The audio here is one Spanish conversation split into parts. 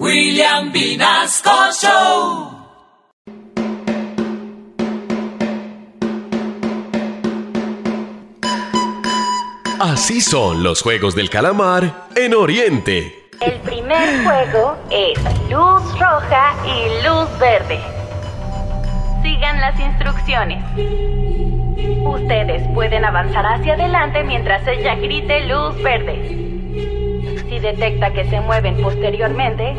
William Vinasco Show. Así son los juegos del calamar en Oriente. El primer juego es luz roja y luz verde. Sigan las instrucciones. Ustedes pueden avanzar hacia adelante mientras ella grite luz verde. Si detecta que se mueven posteriormente,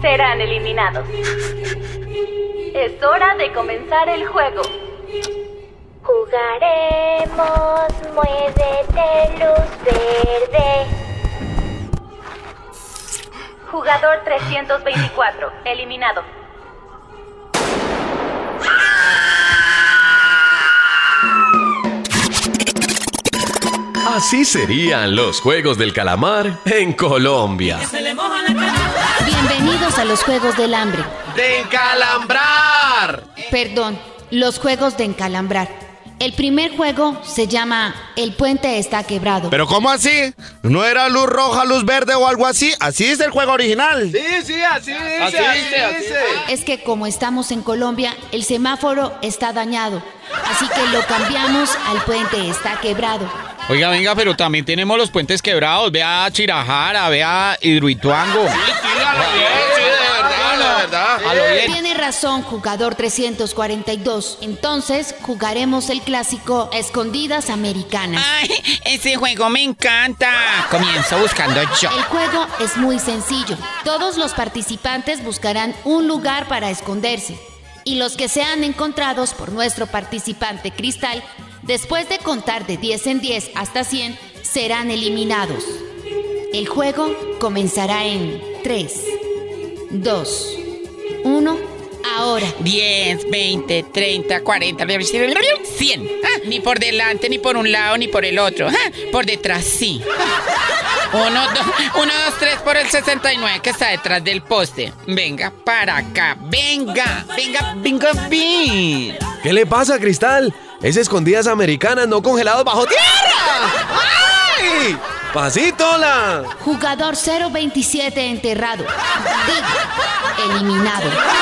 serán eliminados. Es hora de comenzar el juego. Jugaremos, muévete, luz verde. Jugador 324, eliminado. Así serían los juegos del calamar en Colombia. Bienvenidos a los Juegos del Hambre. ¡De encalambrar! Perdón, los Juegos de Encalambrar. El primer juego se llama El puente está quebrado. ¿Pero cómo así? ¿No era luz roja, luz verde o algo así? Así es el juego original. Sí, sí, así dice, así, dice, Es que como estamos en Colombia, el semáforo está dañado. Así que lo cambiamos al puente está quebrado. Oiga, venga, pero también tenemos los puentes quebrados. Vea Chirajara, vea Hidroituango. Tiene razón, jugador 342. Entonces jugaremos el clásico Escondidas Americanas. Ay, ese juego me encanta. Comienzo buscando yo. El juego es muy sencillo. Todos los participantes buscarán un lugar para esconderse. Y los que sean encontrados por nuestro participante Cristal, después de contar de 10 en 10 hasta 100, serán eliminados. El juego comenzará en 3, 2, 1, ahora. 10, 20, 30, 40, 100. Ah, ni por delante, ni por un lado, ni por el otro. Ah, por detrás sí. 1, 2, 1, 2, 3 por el 69 que está detrás del poste. Venga para acá. Venga, venga, venga, bien. ¿Qué le pasa, Cristal? Es escondidas americanas, no congelados bajo tierra. ¡Ay! ¡Pasito, la! Jugador 027 enterrado. Digo, eliminado.